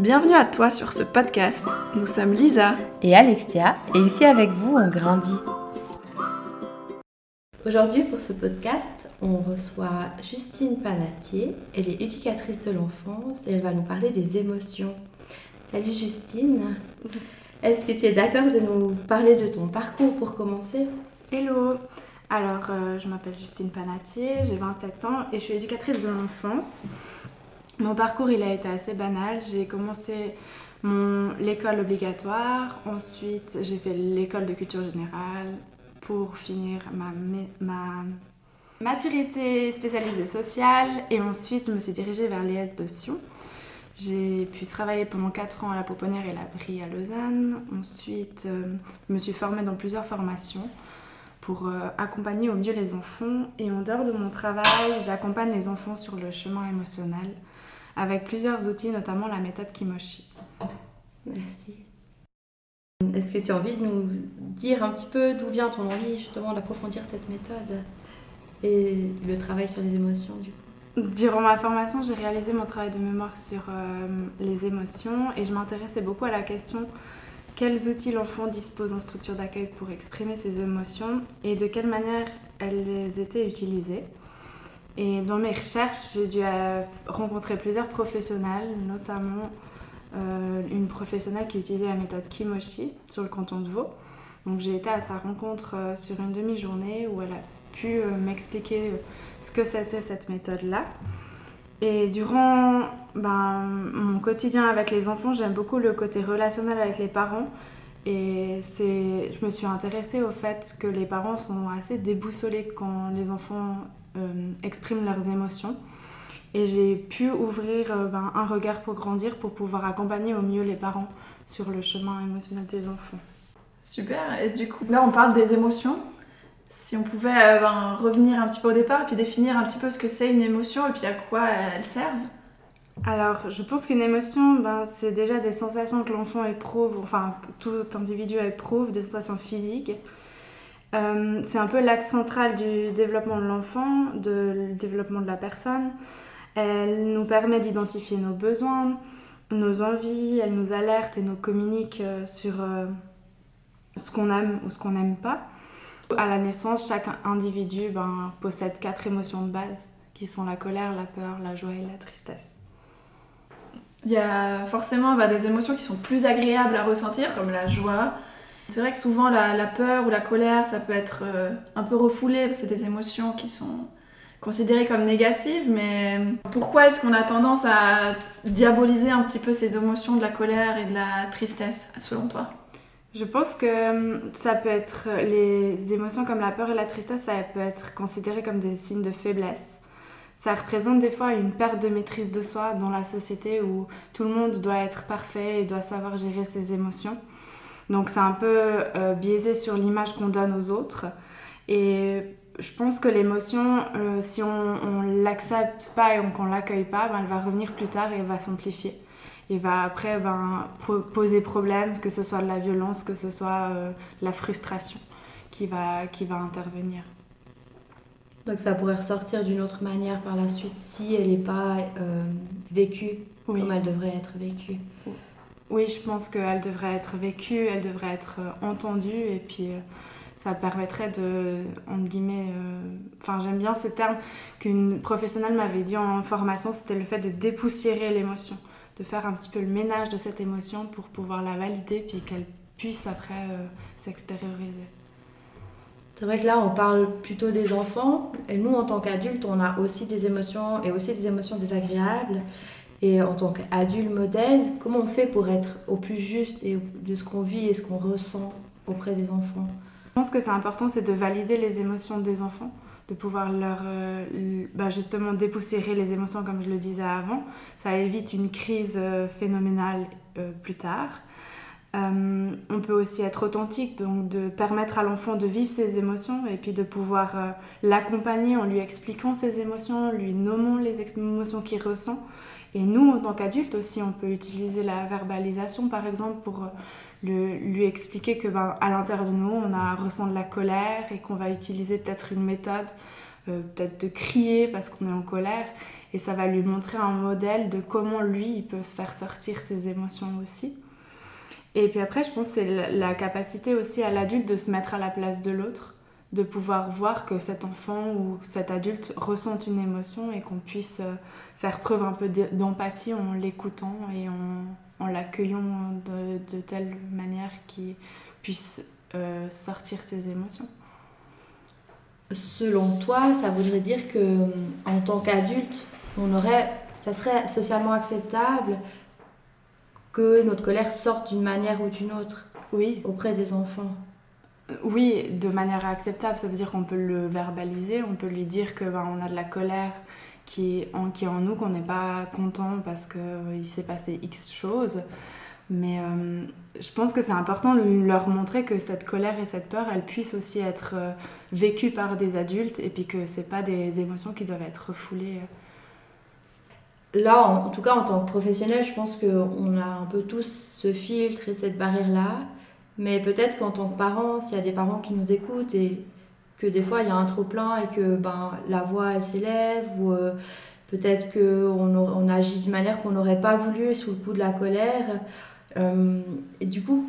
Bienvenue à toi sur ce podcast. Nous sommes Lisa et Alexia et ici avec vous on grandit. Aujourd'hui pour ce podcast, on reçoit Justine Panatier. Elle est éducatrice de l'enfance et elle va nous parler des émotions. Salut Justine. Est-ce que tu es d'accord de nous parler de ton parcours pour commencer? Hello Alors, euh, je m'appelle Justine Panatier, j'ai 27 ans et je suis éducatrice de l'enfance. Mon parcours, il a été assez banal. J'ai commencé l'école obligatoire, ensuite j'ai fait l'école de culture générale pour finir ma, ma maturité spécialisée sociale et ensuite je me suis dirigée vers l'ES de Sion. J'ai pu travailler pendant 4 ans à la Pouponnière et la Brie à Lausanne. Ensuite, euh, je me suis formée dans plusieurs formations pour euh, accompagner au mieux les enfants. Et en dehors de mon travail, j'accompagne les enfants sur le chemin émotionnel avec plusieurs outils, notamment la méthode Kimoshi. Merci. Est-ce que tu as envie de nous dire un petit peu d'où vient ton envie justement d'approfondir cette méthode et le travail sur les émotions du coup? Durant ma formation, j'ai réalisé mon travail de mémoire sur euh, les émotions et je m'intéressais beaucoup à la question quels outils l'enfant dispose en structure d'accueil pour exprimer ses émotions et de quelle manière elles étaient utilisées. Et dans mes recherches, j'ai dû euh, rencontrer plusieurs professionnels, notamment euh, une professionnelle qui utilisait la méthode Kimoshi sur le canton de Vaud. Donc j'ai été à sa rencontre sur une demi-journée où elle a pu m'expliquer ce que c'était cette méthode-là. Et durant ben, mon quotidien avec les enfants, j'aime beaucoup le côté relationnel avec les parents. Et je me suis intéressée au fait que les parents sont assez déboussolés quand les enfants euh, expriment leurs émotions. Et j'ai pu ouvrir euh, ben, un regard pour grandir, pour pouvoir accompagner au mieux les parents sur le chemin émotionnel des enfants. Super. Et du coup, là, on parle des émotions. Si on pouvait euh, ben, revenir un petit peu au départ et puis définir un petit peu ce que c'est une émotion et puis à quoi elles servent. Alors, je pense qu'une émotion, ben, c'est déjà des sensations que l'enfant éprouve, enfin tout individu éprouve, des sensations physiques. Euh, c'est un peu l'axe central du développement de l'enfant, du développement de la personne. Elle nous permet d'identifier nos besoins, nos envies, elle nous alerte et nous communique euh, sur ce qu'on aime ou ce qu'on n'aime pas. À la naissance, chaque individu ben, possède quatre émotions de base qui sont la colère, la peur, la joie et la tristesse. Il y a forcément bah, des émotions qui sont plus agréables à ressentir, comme la joie. C'est vrai que souvent la, peur ou la colère, ça peut être euh, un peu refoulé, c'est des émotions qui sont considérées comme négatives, mais pourquoi est-ce qu'on a tendance à diaboliser un petit peu ces émotions de la colère et de la tristesse, selon toi? Je pense que hum, ça peut être les émotions comme la peur et la tristesse, ça peut être considéré comme des signes de faiblesse. Ça représente des fois une perte de maîtrise de soi dans la société où tout le monde doit être parfait et doit savoir gérer ses émotions. Donc c'est un peu euh, biaisé sur l'image qu'on donne aux autres. Et je pense que l'émotion, euh, si on, ne l'accepte pas et qu'on l'accueille pas, ben, elle va revenir plus tard et elle va s'amplifier et va après ben, poser problème, que ce soit de la violence, que ce soit euh, la frustration qui va, qui va intervenir. Donc ça pourrait ressortir d'une autre manière par la suite si elle n'est pas vécue comme elle devrait être vécue. Oui, je pense qu'elle devrait être vécue, elle devrait être euh, entendue et puis ça permettrait de, entre guillemets, enfin j'aime bien ce terme qu'une professionnelle m'avait dit en formation, c'était le fait de dépoussiérer l'émotion de faire un petit peu le ménage de cette émotion pour pouvoir la valider puis qu'elle puisse après euh, s'extérioriser. C'est vrai que là, on parle plutôt des enfants. Et nous, en tant qu'adultes, on a aussi des émotions et aussi des émotions désagréables. Et en tant qu'adulte modèle, comment on fait pour être au plus juste de ce qu'on vit et ce qu'on ressent auprès des enfants? Je pense que c'est important, c'est de valider les émotions des enfants de pouvoir leur euh, bah, justement dépoussiérer les émotions comme je le disais avant. Ça évite une crise euh, phénoménale euh, plus tard. on peut aussi être authentique, donc de permettre à l'enfant de vivre ses émotions et puis de pouvoir l'accompagner en lui expliquant ses émotions, lui nommant les émotions qu'il ressent. Et nous, en tant qu'adultes aussi, on peut utiliser la verbalisation par exemple pour lui expliquer que ben, à l'intérieur de nous, on a ressent de la colère et qu'on va utiliser peut-être une méthode, euh, peut-être de crier parce qu'on est en colère. et ça va lui montrer un modèle de comment lui, il peut faire sortir ses émotions aussi. Et puis après, je pense que c'est la capacité aussi à l'adulte de se mettre à la place de l'autre, de pouvoir voir que cet enfant ou cet adulte ressent une émotion et qu'on puisse euh, faire preuve un peu d'empathie en l'écoutant et en, l'accueillant de, telle manière qu'il puisse euh, sortir ses émotions. Selon toi, ça voudrait dire que en tant qu'adulte, on aurait, ça serait socialement acceptable que notre colère sorte d'une manière ou d'une autre oui. auprès des enfants? Oui, de manière acceptable, ça veut dire qu'on peut le verbaliser, on peut lui dire que ben, on a de la colère qui est en, qui nous, qu'on n'est pas content parce qu'il euh, s'est passé X choses. Mais euh, je pense que c'est important de leur montrer que cette colère et cette peur, elles puissent aussi être euh, vécues par des adultes et puis que c'est pas des émotions qui doivent être refoulées. Là, en, tout cas, en tant que professionnel, je pense qu'on a un peu tous ce filtre et cette barrière-là. Mais peut-être qu'en tant que parent, s'il y a des parents qui nous écoutent et que des fois il y a un trop plein et que ben, la voix elle s'élève ou euh, peut-être qu'on on agit d'une manière qu'on n'aurait pas voulu sous le coup de la colère. Euh, et du coup,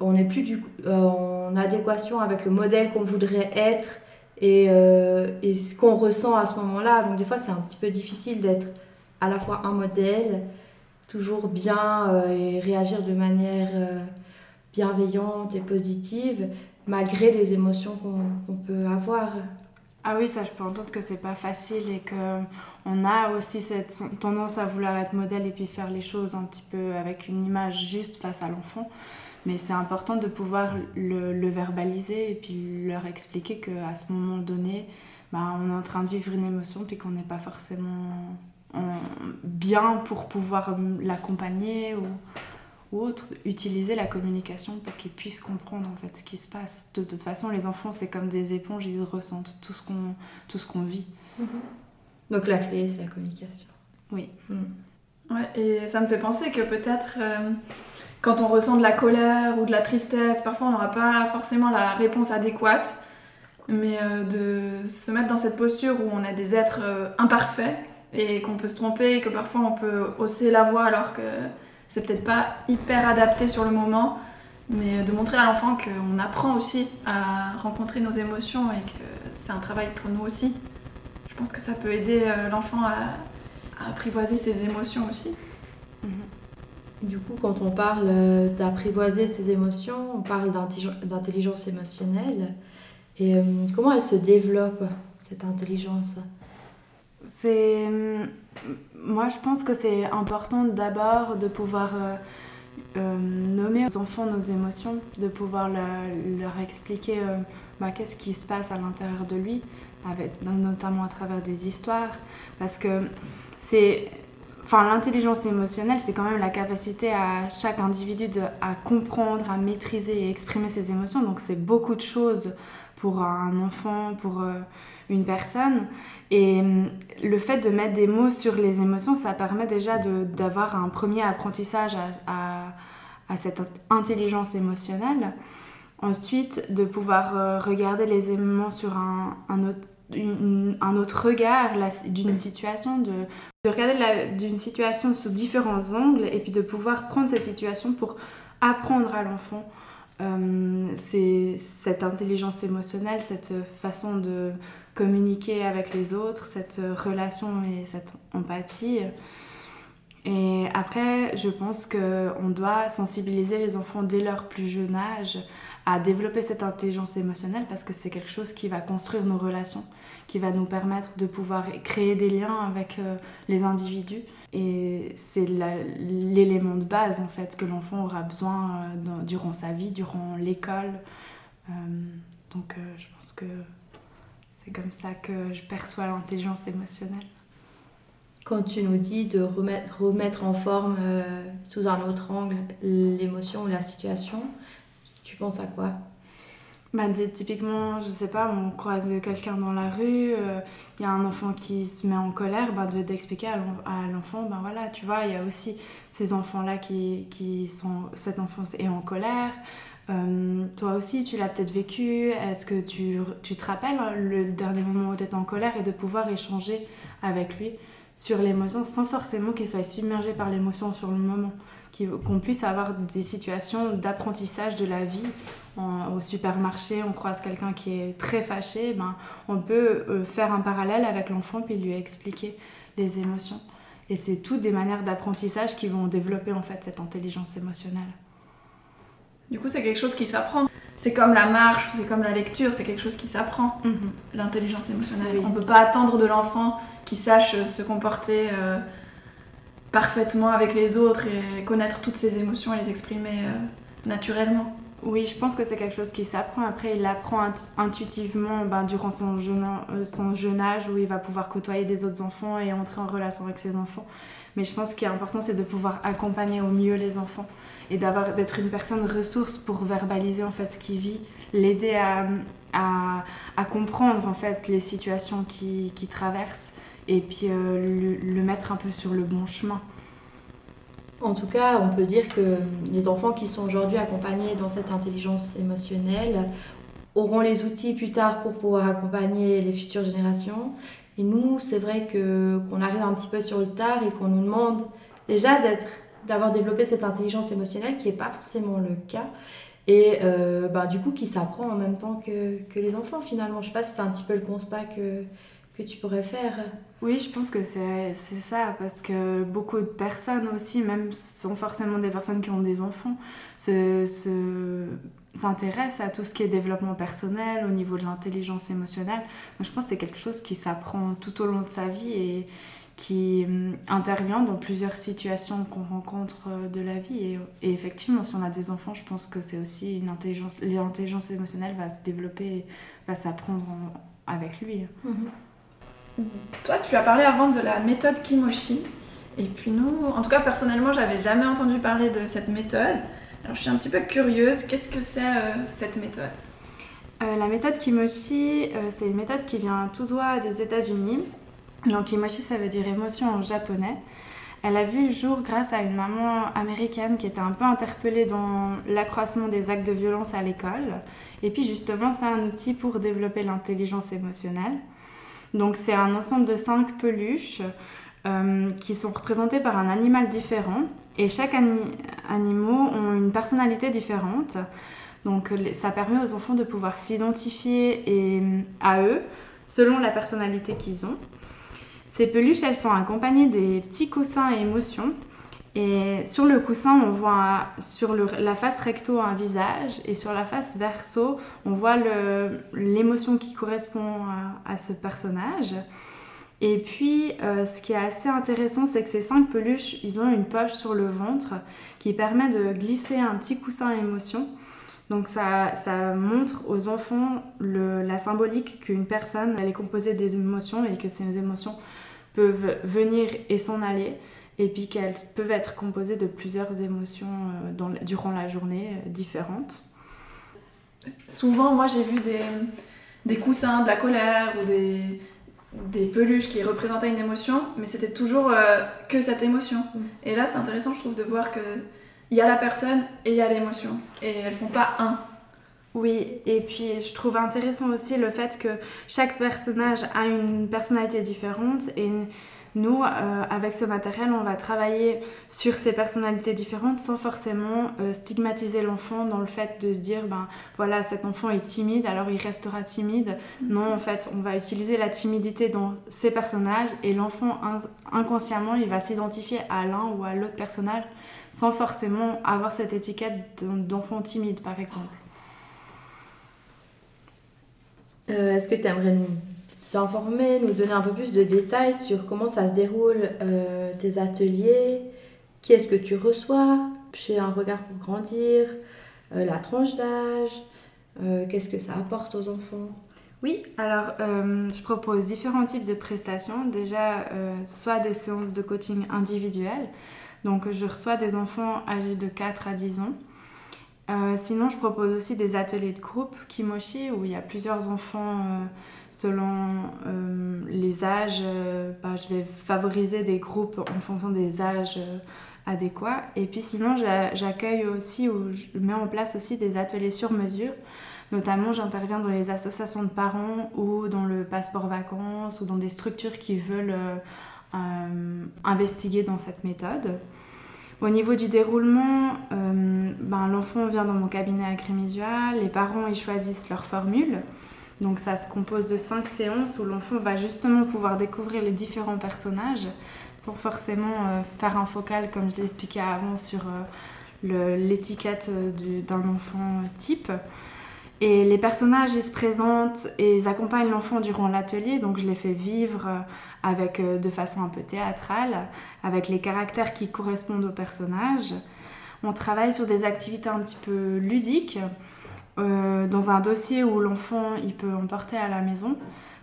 on n'est plus du, euh, en adéquation avec le modèle qu'on voudrait être et, et ce qu'on ressent à ce moment-là. Donc des fois c'est un petit peu difficile d'être à la fois un modèle, toujours bien et réagir de manière bienveillante et positive, malgré les émotions qu'on peut avoir. Ah oui, ça je peux entendre que c'est pas facile et que on a aussi cette tendance à vouloir être modèle et puis faire les choses un petit peu avec une image juste face à l'enfant. Mais c'est important de pouvoir le, verbaliser et puis leur expliquer qu'à ce moment donné, bah, on est en train de vivre une émotion puis qu'on n'est pas forcément bien pour pouvoir l'accompagner ou autre, utiliser la communication pour qu'ils puissent comprendre en fait ce qui se passe. De toute façon, les enfants, c'est comme des éponges, ils ressentent tout ce qu'on, tout ce qu'on vit. Mhm. Donc la clé, c'est la communication. Oui. Mhm. Ouais, et ça me fait penser que peut-être euh, quand on ressent de la colère ou de la tristesse, parfois on n'aura pas forcément la réponse adéquate, mais euh, de se mettre dans cette posture où on est des êtres euh, imparfaits et qu'on peut se tromper, et que parfois on peut hausser la voix alors que c'est peut-être pas hyper adapté sur le moment, mais de montrer à l'enfant qu'on apprend aussi à rencontrer nos émotions et que c'est un travail pour nous aussi. Je pense que ça peut aider euh, l'enfant à, apprivoiser ses émotions aussi. Mhm. Du coup, quand on parle euh, d'apprivoiser ses émotions, on parle d'intelligence émotionnelle. Et euh, comment elle se développe, cette intelligence? C'est moi, je pense que c'est important d'abord de pouvoir euh, euh, nommer aux enfants nos émotions, de pouvoir leur expliquer euh, bah, qu'est-ce qui se passe à l'intérieur de lui, notamment à travers des histoires. Parce que c'est. Enfin, l'intelligence émotionnelle, c'est quand même la capacité à chaque individu de, à comprendre, à maîtriser et exprimer ses émotions. Donc, c'est beaucoup de choses pour un enfant, pour une personne. Et hum, le fait de mettre des mots sur les émotions, ça permet déjà d'avoir un premier apprentissage à, à, cette intelligence émotionnelle. Ensuite, de pouvoir euh, regarder les éléments sur un, un, autre, un autre regard d'une situation, de, de regarder d'une situation sous différents angles et puis de pouvoir prendre cette situation pour apprendre à l'enfant euh, c'est cette intelligence émotionnelle, cette façon de communiquer avec les autres, cette relation et cette empathie. Et après, je pense qu'on doit sensibiliser les enfants dès leur plus jeune âge à développer cette intelligence émotionnelle parce que c'est quelque chose qui va construire nos relations, qui va nous permettre de pouvoir créer des liens avec euh, les individus. Et c'est l'élément de base en fait que l'enfant aura besoin euh, durant sa vie, durant l'école. Euh, donc je pense que c'est comme ça que je perçois l'intelligence émotionnelle. Quand tu nous dis de remettre, remettre en forme sous un autre angle l'émotion ou la situation, tu penses à quoi? Bah, typiquement, je sais pas, on croise quelqu'un dans la rue, il euh, y a un enfant qui se met en colère, bah, d'expliquer à l'enfant, ben voilà, tu vois, il y a aussi ces enfants-là qui, qui sont, cette enfance est en colère. Euh, toi aussi, tu l'as peut-être vécu. Est-ce que tu, tu, te rappelles hein, le dernier moment où tu étais en colère et de pouvoir échanger avec lui sur l'émotion sans forcément qu'ils soient submergés par l'émotion sur le moment? Qu'on puisse avoir des situations d'apprentissage de la vie. au supermarché, on croise quelqu'un qui est très fâché, ben, on peut euh, faire un parallèle avec l'enfant puis lui expliquer les émotions. Et c'est toutes des manières d'apprentissage qui vont développer en fait cette intelligence émotionnelle. Du coup, c'est quelque chose qui s'apprend. C'est comme la marche, c'est comme la lecture, c'est quelque chose qui s'apprend, mhm. l'intelligence émotionnelle. On ne peut pas attendre de l'enfant qui sache se comporter euh, parfaitement avec les autres et connaître toutes ses émotions et les exprimer euh, naturellement. Oui, je pense que c'est quelque chose qui s'apprend. Après, il l'apprend intuitivement ben, durant son jeune, euh, son jeune âge où il va pouvoir côtoyer des autres enfants et entrer en relation avec ses enfants. Mais je pense qu'il est important, c'est de pouvoir accompagner au mieux les enfants et d'être une personne ressource pour verbaliser en fait ce qu'il vit, l'aider à, comprendre en fait les situations qu'il qui traverse et puis euh, le mettre un peu sur le bon chemin. En tout cas, on peut dire que les enfants qui sont aujourd'hui accompagnés dans cette intelligence émotionnelle auront les outils plus tard pour pouvoir accompagner les futures générations. Et nous, c'est vrai que qu'on arrive un petit peu sur le tard et qu'on nous demande déjà d'être d'avoir développé cette intelligence émotionnelle qui n'est pas forcément le cas et euh, bah, du coup qui s'apprend en même temps que, que, les enfants finalement. Je sais pas si c'est un petit peu le constat que, que tu pourrais faire. Oui, je pense que c'est ça, parce que beaucoup de personnes aussi, même sont forcément des personnes qui ont des enfants, se, à tout ce qui est développement personnel, au niveau de l'intelligence émotionnelle. Donc je pense que c'est quelque chose qui s'apprend tout au long de sa vie et qui hum, intervient dans plusieurs situations qu'on rencontre euh, de la vie. Et, effectivement, si on a des enfants, je pense que c'est aussi une intelligence, l'intelligence émotionnelle va se développer, va s'apprendre avec lui. Mm-hmm. Toi, tu as parlé avant de la méthode Kimoshi. Et puis nous, en tout cas personnellement, j'avais jamais entendu parler de cette méthode. Alors je suis un petit peu curieuse, qu'est-ce que c'est euh, cette méthode? Euh, La méthode Kimoshi, euh, c'est une méthode qui vient tout droit des États-Unis. Donc Kimoshi, ça veut dire émotion en japonais. Elle a vu le jour grâce à une maman américaine qui était un peu interpellée dans l'accroissement des actes de violence à l'école. Et puis justement, c'est un outil pour développer l'intelligence émotionnelle. Donc c'est un ensemble de cinq peluches euh, qui sont représentées par un animal différent et chaque animal ont une personnalité différente. Donc ça permet aux enfants de pouvoir s'identifier à eux selon la personnalité qu'ils ont. Ces peluches, elles sont accompagnées des petits coussins et émotions et sur le coussin, on voit sur la face recto un visage et sur la face verso, on voit l'émotion qui correspond à, ce personnage. Et puis, euh, ce qui est assez intéressant, c'est que ces cinq peluches, ils ont une poche sur le ventre qui permet de glisser un petit coussin émotion. Donc ça, ça montre aux enfants la symbolique qu'une personne, elle est composée des émotions et que ces émotions peuvent venir et s'en aller et puis qu'elles peuvent être composées de plusieurs émotions euh, durant la journée euh, différentes. Souvent, moi j'ai vu des, coussins de la colère ou des, des peluches qui représentaient une émotion, mais c'était toujours euh, que cette émotion. Mm. Et là, c'est intéressant, je trouve, de voir que il y a la personne et il y a l'émotion, et elles font pas un. Oui, et puis je trouve intéressant aussi le fait que chaque personnage a une personnalité différente et nous, euh, avec ce matériel, on va travailler sur ces personnalités différentes sans forcément euh, stigmatiser l'enfant dans le fait de se dire, ben voilà, cet enfant est timide, alors il restera timide. Mm-hmm. Non, en fait, on va utiliser la timidité dans ces personnages et l'enfant, inconsciemment, il va s'identifier à l'un ou à l'autre personnage sans forcément avoir cette étiquette d'enfant timide, par exemple. Euh, est-ce que tu aimerais nous s'informer, nous donner un peu plus de détails sur comment ça se déroule euh, tes ateliers, qui est-ce que tu reçois chez Un Regard pour Grandir, euh, la tranche d'âge, euh, qu'est-ce que ça apporte aux enfants? Oui, alors je propose différents types de prestations. Déjà, soit des séances de coaching individuelles, donc je reçois des enfants âgés de 4 à 10 ans. sinon, je propose aussi des ateliers de groupe Kimoshi où il y a plusieurs enfants selon euh, les âges, euh, bah, je vais favoriser des groupes en fonction des âges euh, adéquats. Et puis sinon, j'accueille aussi ou je mets en place aussi des ateliers sur mesure. Notamment, j'interviens dans les associations de parents ou dans le passeport vacances ou dans des structures qui veulent investiguer dans cette méthode. Au niveau du déroulement, ben, l'enfant vient dans mon cabinet agrémisual, les parents ils choisissent leur formule. Donc ça se compose de cinq séances où l'enfant va justement pouvoir découvrir les différents personnages sans forcément euh, faire un focal comme je l'expliquais avant sur euh, l'étiquette euh, d'un enfant type. Et les personnages, ils se présentent et ils accompagnent l'enfant durant l'atelier, donc je les fais vivre avec, de façon un peu théâtrale, avec les caractères qui correspondent aux personnages. On travaille sur des activités un petit peu ludiques, euh, dans un dossier où l'enfant il peut emporter à la maison.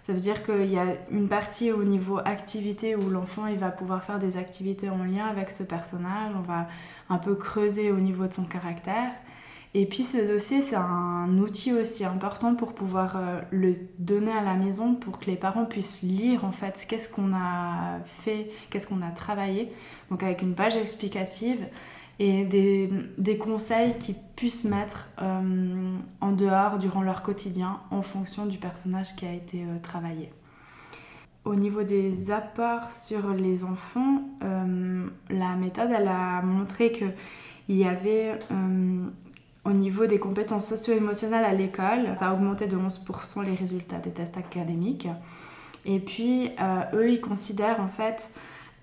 Ça veut dire qu'il y a une partie au niveau activité où l'enfant il va pouvoir faire des activités en lien avec ce personnage. On va un peu creuser au niveau de son caractère. Et puis ce dossier, c'est un outil aussi important pour pouvoir euh, le donner à la maison pour que les parents puissent lire en fait qu'est-ce qu'on a fait, qu'est-ce qu'on a travaillé. Donc avec une page explicative et des, des conseils qu'ils puissent mettre euh, en dehors durant leur quotidien en fonction du personnage qui a été euh, travaillé. Au niveau des apports sur les enfants, euh, la méthode elle a montré qu'il y avait au niveau des compétences socio-émotionnelles à l'école, ça a augmenté de 11% les résultats des tests académiques. Et puis eux ils considèrent en fait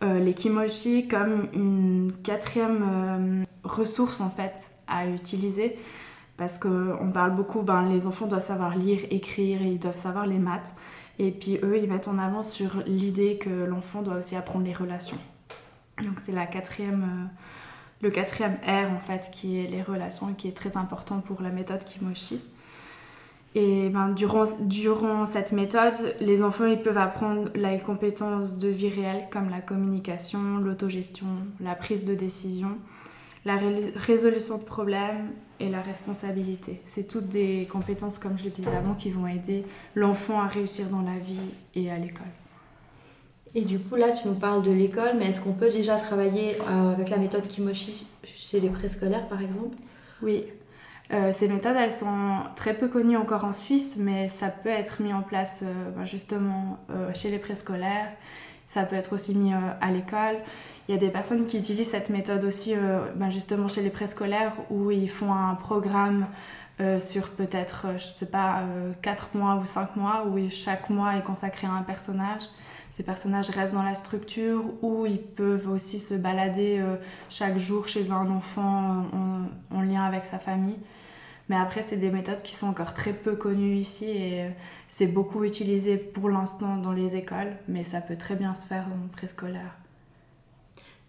euh, les kimochi comme une quatrième euh, ressource en fait à utiliser parce qu'on parle beaucoup, ben, les enfants doivent savoir lire, écrire et ils doivent savoir les maths. Et puis eux, ils mettent en avant sur l'idée que l'enfant doit aussi apprendre les relations. Donc c'est la quatrième, euh, le quatrième R en fait qui est les relations et qui est très important pour la méthode Kimochi. Et ben, durant, durant cette méthode, les enfants ils peuvent apprendre les compétences de vie réelle comme la communication, l'autogestion, la prise de décision, la résolution de problèmes et la responsabilité. C'est toutes des compétences, comme je le disais avant, qui vont aider l'enfant à réussir dans la vie et à l'école. Et du coup, là, tu nous parles de l'école, mais est-ce qu'on peut déjà travailler euh, avec la méthode Kimochi chez les préscolaires, par exemple? Oui, euh, ces méthodes, elles sont très peu connues encore en Suisse, mais ça peut être mis en place euh, ben, justement euh, chez les préscolaires, ça peut être aussi mis à l'école. Il y a des personnes qui utilisent cette méthode aussi ben, justement chez les préscolaires où ils font un programme sur peut-être, je sais pas, 4 mois ou 5 mois, où chaque mois est consacré à un personnage. Ces personnages restent dans la structure ou ils peuvent aussi se balader chaque jour chez un enfant en lien avec sa famille. Mais après, c'est des méthodes qui sont encore très peu connues ici et euh, c'est beaucoup utilisé pour l'instant dans les écoles, mais ça peut très bien se faire en préscolaire.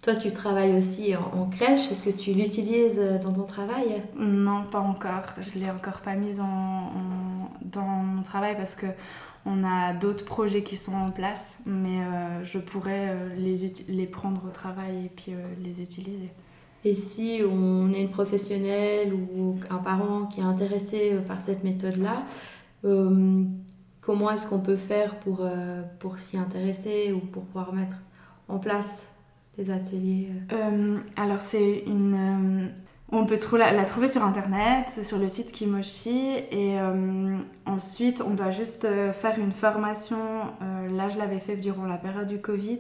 Toi, tu travailles aussi en, crèche. Est-ce que tu l'utilises euh, dans ton travail? Non, pas encore. Je ne l'ai encore pas mise en, dans mon travail parce que on a d'autres projets qui sont en place, mais euh, je pourrais les, les, prendre au travail et puis les utiliser. Et si on est une professionnelle ou un parent qui est intéressé euh, par cette méthode-là, euh, comment est-ce qu'on peut faire pour, euh, pour s'y intéresser ou pour pouvoir mettre en place des ateliers Alors c'est une... on peut la, la, trouver sur internet, sur le site Kimoshi, et ensuite on doit juste faire une formation. là, je l'avais fait durant la période du Covid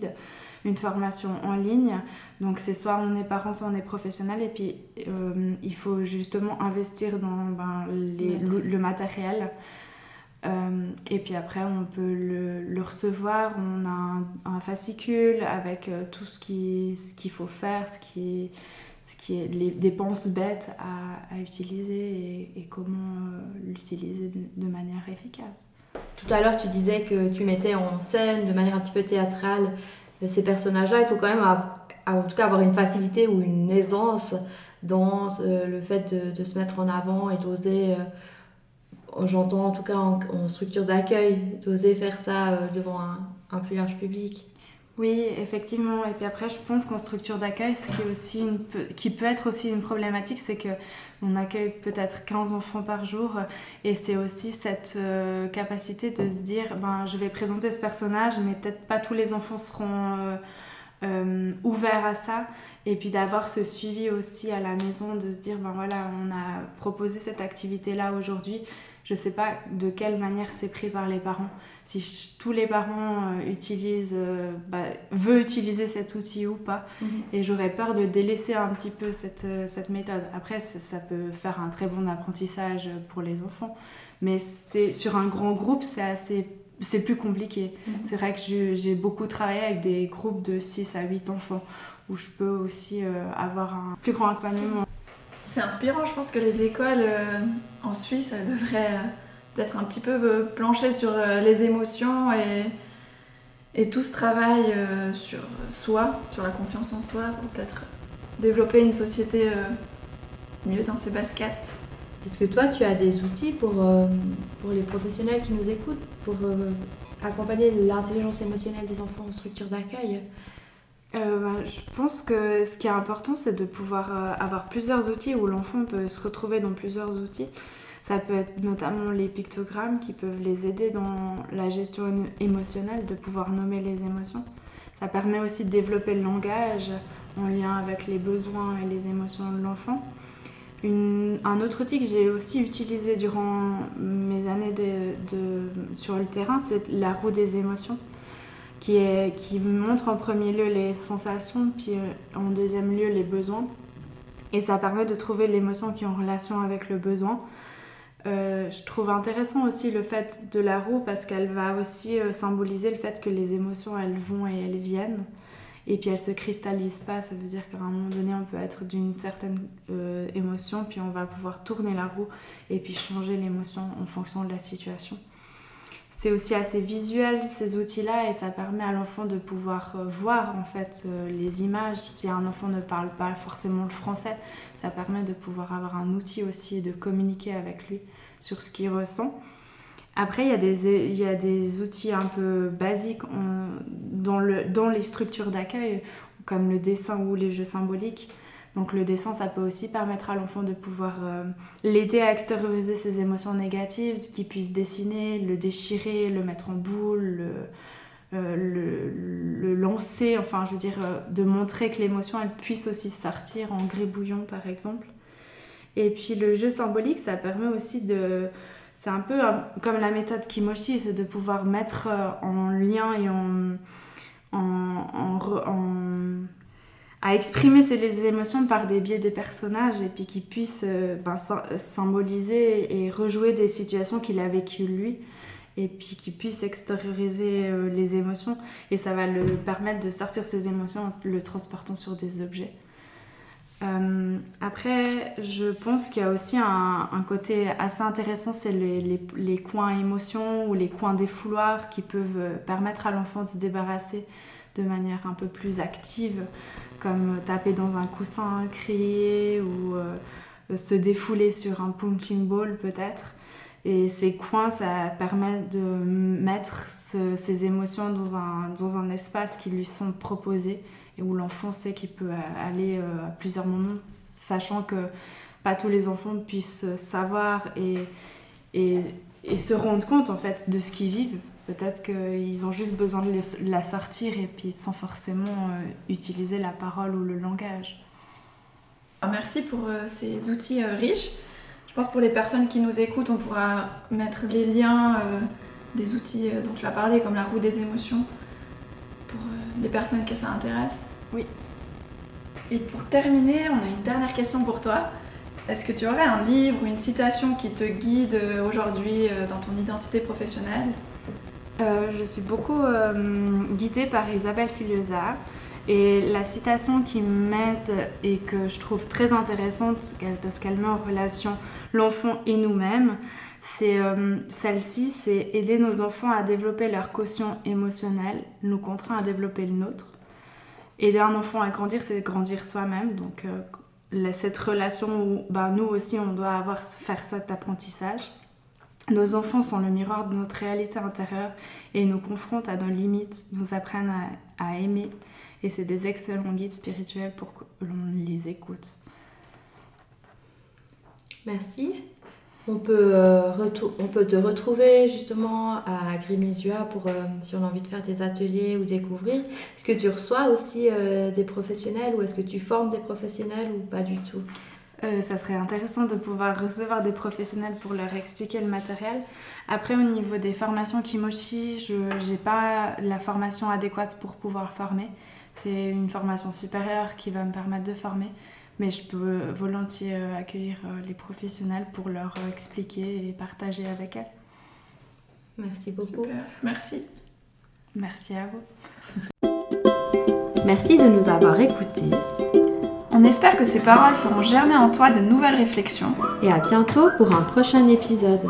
une formation en ligne. Donc c'est soit on est parent, soit on est professionnel. Et puis euh, il faut justement investir dans ben, le, matériel. Euh, et puis après, on peut le, recevoir. On a un, fascicule avec euh, tout ce qu'il ce qu'il faut faire, ce qui, ce qui est les dépenses bêtes à, à utiliser et, et comment l'utiliser de, de manière efficace. Tout à l'heure, tu disais que tu mettais en scène de manière un petit peu théâtrale ces personnages-là, il faut quand même en avoir une facilité ou une aisance dans le fait de, se mettre en avant et d'oser, euh, j'entends en tout cas en, structure d'accueil, d'oser faire ça euh, devant un, plus large public. Oui, effectivement. Et puis après, je pense qu'en structure d'accueil, ce qui, est aussi une, qui peut être aussi une problématique, c'est que on accueille peut-être 15 enfants par jour. Et c'est aussi cette euh, capacité de se dire, ben, je vais présenter ce personnage, mais peut-être pas tous les enfants seront euh, euh, ouverts à ça. Et puis d'avoir ce suivi aussi à la maison, de se dire, ben voilà, on a proposé cette activité-là aujourd'hui. Je sais pas de quelle manière c'est pris par les parents si tous les parents euh, utilisent, euh, bah, veulent utiliser cet outil ou pas. Mhm. Et j'aurais peur de délaisser un petit peu cette, euh, cette méthode. Après, ça, ça peut faire un très bon apprentissage pour les enfants. Mais c'est sur un grand groupe, c'est assez c'est plus compliqué. Mhm. C'est vrai que j'ai beaucoup travaillé avec des groupes de 6 à 8 enfants où je peux aussi euh, avoir un plus grand accompagnement. C'est inspirant, je pense que les écoles euh, en Suisse devraient euh, peut-être un petit peu plancher sur les émotions et, et tout ce travail sur soi, sur la confiance en soi, pour peut-être développer une société mieux dans ses baskets. Est-ce que toi, tu as des outils pour, euh, pour les professionnels qui nous écoutent, pour euh, accompagner l'intelligence émotionnelle des enfants en structure d'accueil? Euh, bah, je pense que ce qui est important, c'est de pouvoir avoir plusieurs outils où l'enfant peut se retrouver dans plusieurs outils. Ça peut être notamment les pictogrammes qui peuvent les aider dans la gestion émo- émotionnelle, de pouvoir nommer les émotions. Ça permet aussi de développer le langage en lien avec les besoins et les émotions de l'enfant. Un autre outil que j'ai aussi utilisé durant mes années de- sur le terrain, c'est la roue des émotions qui montre en premier lieu les sensations, puis euh, en deuxième lieu les besoins. Et ça permet de trouver l'émotion qui est en relation avec le besoin. Euh, je trouve intéressant aussi le fait de la roue parce qu'elle va aussi euh, symboliser le fait que les émotions elles vont et elles viennent. Et puis elles se cristallisent pas, ça veut dire qu'à un moment donné on peut être d'une certaine euh, émotion, puis on va pouvoir tourner la roue et puis changer l'émotion en fonction de la situation. C'est aussi assez visuel ces outils-là et ça permet à l'enfant de pouvoir euh, voir en fait euh, les images. Si un enfant ne parle pas forcément le français, ça permet de pouvoir avoir un outil aussi de communiquer avec lui sur ce qu'il ressent. Après, il y, a des, il y a des outils un peu basiques dans, le, dans les structures d'accueil, comme le dessin ou les jeux symboliques. Donc le dessin, ça peut aussi permettre à l'enfant de pouvoir euh, l'aider à extérioriser ses émotions négatives, qu'il puisse dessiner, le déchirer, le mettre en boule, le, euh, le, lancer, enfin je veux dire, euh, de montrer que l'émotion, elle puisse aussi sortir en gribouillant par exemple. Et puis le jeu symbolique, ça permet aussi de... C'est un peu euh, comme la méthode Kimoshi, c'est de pouvoir mettre euh, en lien et en... en, en, à exprimer ses les émotions par des biais des personnages et puis qu'ils puissent euh, ben, sy- symboliser et rejouer des situations qu'il a vécues lui et puis qu'il puisse extérioriser les émotions et ça va le permettre de sortir ses émotions en le transportant sur des objets. Euh, après, je pense qu'il y a aussi un, côté assez intéressant, c'est les, coins émotions ou les coins défouloirs qui peuvent euh, permettre à l'enfant de se débarrasser de manière un peu plus active, comme taper dans un coussin, crier ou euh, se défouler sur un punching ball peut-être. Et ces coins, ça permet de mettre ce- ces émotions dans un, dans un espace qui lui sont proposés et où l'enfant sait qu'il peut aller euh, à plusieurs moments, sachant que pas tous les enfants puissent savoir et, et, se rendre compte en fait de ce qu'ils vivent. Peut-être qu'ils ont juste besoin de la sortir et puis sans forcément euh, utiliser la parole ou le langage. Alors, Merci pour euh, ces outils euh, riches. Je pense pour les personnes qui nous écoutent, on pourra mettre les liens euh, des outils euh, dont tu as parlé, comme la roue des émotions, euh, les personnes que ça intéresse. Oui. Et pour terminer, on a une dernière question pour toi. Est-ce que tu aurais un livre ou une citation qui te guide euh, aujourd'hui euh, dans ton identité professionnelle? Euh, je suis beaucoup euh, guidée par Isabelle Filiosa et la citation qui m'aide et que je trouve très intéressante parce qu'elle met en relation l'enfant et nous-mêmes, c'est euh, celle-ci, c'est aider nos enfants à développer leur quotient émotionnel, nous contraint à développer le nôtre. Aider un enfant à grandir, c'est grandir soi-même, donc euh, cette relation où ben, nous aussi on doit avoir faire cet apprentissage. Nos enfants sont le miroir de notre réalité intérieure et nous confrontent à nos limites, nous apprennent à aimer. Et c'est des excellents guides spirituels pour que l'on les écoute. Merci. On peut, euh, on peut te retrouver justement à Grimésua pour euh, si on a envie de faire des ateliers ou découvrir. Est-ce que tu reçois aussi euh, des professionnels ou est-ce que tu formes des professionnels ou pas du tout? Ça serait intéressant de pouvoir recevoir des professionnels pour leur expliquer le matériel. Après, au niveau des formations Kimochi, je n'ai pas la formation adéquate pour pouvoir former. C'est une formation supérieure qui va me permettre de former. Mais je peux volontiers euh, accueillir euh, les professionnels pour leur expliquer et partager avec elles. Merci beaucoup. Super. Merci. Merci à vous. Merci de nous avoir écoutés On espère que ces paroles feront germer en toi de nouvelles réflexions. et à bientôt pour un prochain épisode.